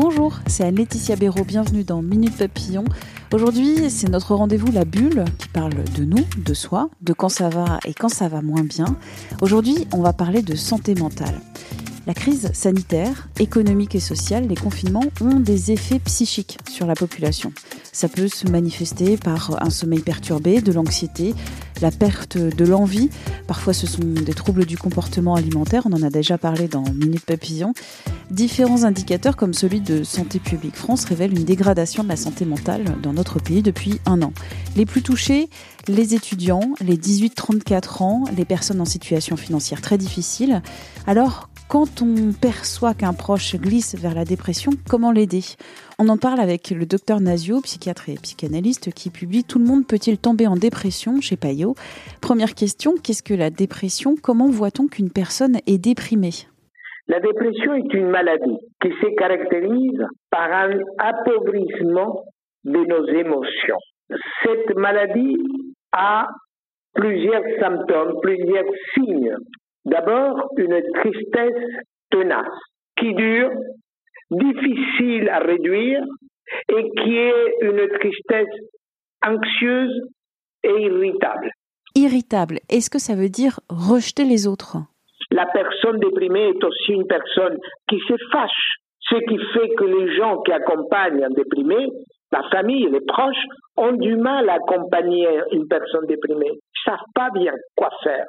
Bonjour, c'est Anne-Laetitia Béraud, bienvenue dans Minute Papillon. Aujourd'hui, c'est notre rendez-vous La Bulle qui parle de nous, de soi, de quand ça va et quand ça va moins bien. Aujourd'hui, on va parler de santé mentale. La crise sanitaire, économique et sociale, les confinements ont des effets psychiques sur la population. Ça peut se manifester par un sommeil perturbé, de l'anxiété, la perte de l'envie. Parfois, ce sont des troubles du comportement alimentaire. On en a déjà parlé dans Minute Papillon. Différents indicateurs comme celui de Santé publique France révèlent une dégradation de la santé mentale dans notre pays depuis un an. Les plus touchés, les étudiants, les 18-34 ans, les personnes en situation financière très difficile. Alors, quand on perçoit qu'un proche glisse vers la dépression, comment l'aider? On en parle avec le docteur Nazio, psychiatre et psychanalyste, qui publie Tout le monde peut-il tomber en dépression chez Payot Première question, qu'est-ce que la dépression? Comment voit-on qu'une personne est déprimée? La dépression est une maladie qui se caractérise par un appauvrissement de nos émotions. Cette maladie a plusieurs symptômes, plusieurs signes D'abord, une tristesse tenace, qui dure, difficile à réduire, et qui est une tristesse anxieuse et irritable. Irritable, est-ce que ça veut dire rejeter les autres? La personne déprimée est aussi une personne qui se fâche, ce qui fait que les gens qui accompagnent un déprimé, la famille, les proches, ont du mal à accompagner une personne déprimée. Ils ne savent pas bien quoi faire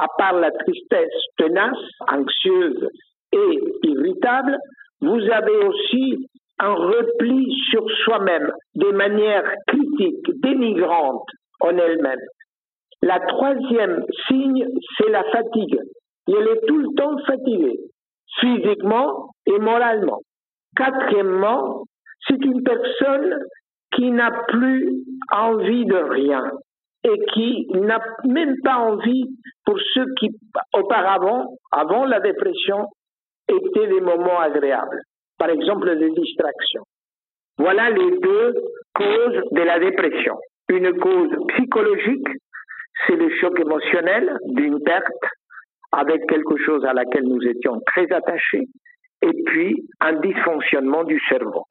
à part la tristesse tenace, anxieuse et irritable, vous avez aussi un repli sur soi-même de manière critique, dénigrante en elle-même. La troisième signe, c'est la fatigue. Elle est tout le temps fatiguée, physiquement et moralement. Quatrièmement, c'est une personne qui n'a plus envie de rien et qui n'a même pas envie pour ceux qui, auparavant, avant la dépression, étaient des moments agréables. Par exemple, les distractions. Voilà les deux causes de la dépression. Une cause psychologique, c'est le choc émotionnel d'une perte avec quelque chose à laquelle nous étions très attachés, et puis un dysfonctionnement du cerveau.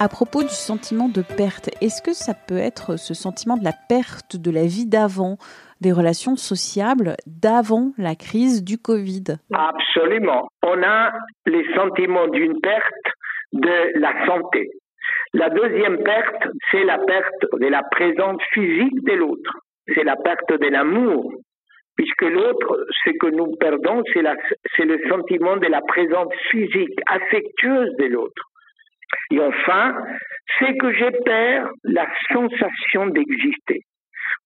À propos du sentiment de perte, est-ce que ça peut être ce sentiment de la perte de la vie d'avant, des relations sociables d'avant la crise du Covid? Absolument. On a les sentiments d'une perte de la santé. La deuxième perte, c'est la perte de la présence physique de l'autre. C'est la perte de l'amour. Puisque l'autre, ce que nous perdons, c'est le sentiment de la présence physique, affectueuse de l'autre. Et enfin, c'est que je perds la sensation d'exister.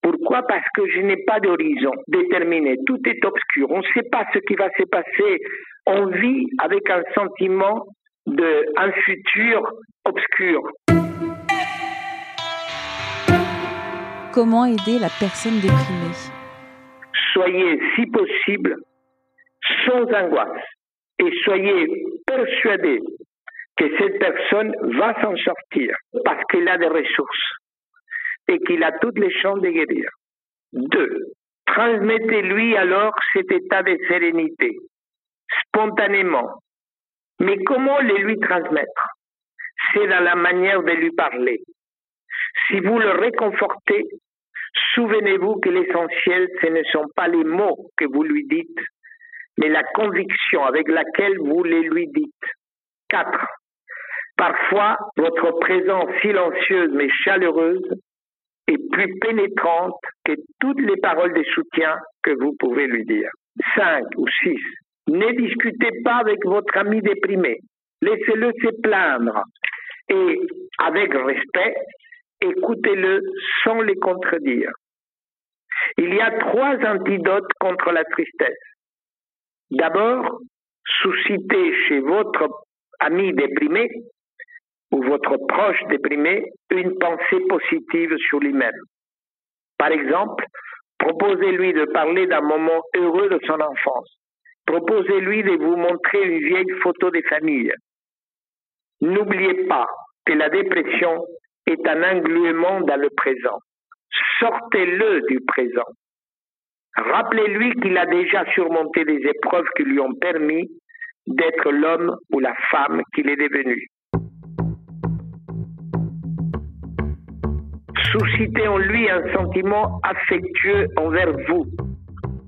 Pourquoi? Parce que je n'ai pas d'horizon déterminé. Tout est obscur. On ne sait pas ce qui va se passer. On vit avec un sentiment d'un futur obscur. Comment aider la personne déprimée Soyez, si possible, sans angoisse et soyez persuadés que cette personne va s'en sortir parce qu'il a des ressources et qu'il a toutes les chances de guérir. Deux, transmettez-lui alors cet état de sérénité, spontanément. Mais comment le lui transmettre? C'est dans la manière de lui parler. Si vous le réconfortez, souvenez-vous que l'essentiel, ce ne sont pas les mots que vous lui dites, mais la conviction avec laquelle vous les lui dites. Quatre, Parfois, votre présence silencieuse mais chaleureuse est plus pénétrante que toutes les paroles de soutien que vous pouvez lui dire. Cinq ou six. Ne discutez pas avec votre ami déprimé. Laissez-le se plaindre. Et avec respect, écoutez-le sans les contredire. Il y a trois antidotes contre la tristesse. D'abord, susciter chez votre ami déprimé ou votre proche déprimé une pensée positive sur lui-même. Par exemple, proposez-lui de parler d'un moment heureux de son enfance. Proposez-lui de vous montrer une vieille photo des familles. N'oubliez pas que la dépression est un engluement dans le présent. Sortez-le du présent. Rappelez-lui qu'il a déjà surmonté des épreuves qui lui ont permis d'être l'homme ou la femme qu'il est devenu. Suscitez en lui un sentiment affectueux envers vous.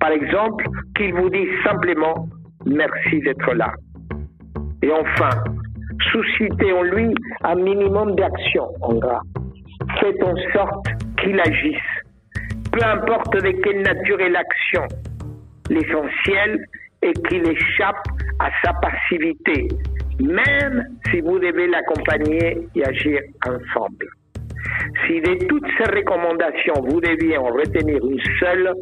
Par exemple, qu'il vous dise simplement merci d'être là. Et enfin, suscitez en lui un minimum d'action en gras. Faites en sorte qu'il agisse. Peu importe de quelle nature est l'action, l'essentiel est qu'il échappe à sa passivité, même si vous devez l'accompagner et agir ensemble. Si de toutes ces recommandations vous deviez en retenir une seule,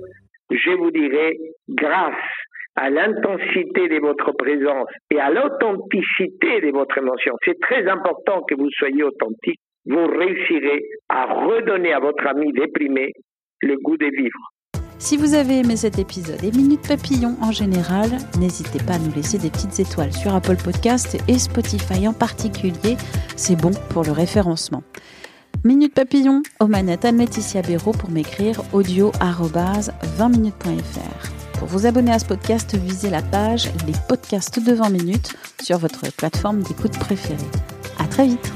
je vous dirais, grâce à l'intensité de votre présence et à l'authenticité de votre émotion, c'est très important que vous soyez authentique, vous réussirez à redonner à votre ami déprimé le goût de vivre. Si vous avez aimé cet épisode et Minute Papillon en général, n'hésitez pas à nous laisser des petites étoiles sur Apple Podcast et Spotify en particulier. C'est bon pour le référencement. Minute Papillon, aux manettes Anne-Laetitia Béraud pour m'écrire audio 20minutes.fr. Pour vous abonner à ce podcast, visez la page Les podcasts de 20 minutes sur votre plateforme d'écoute préférée. À très vite!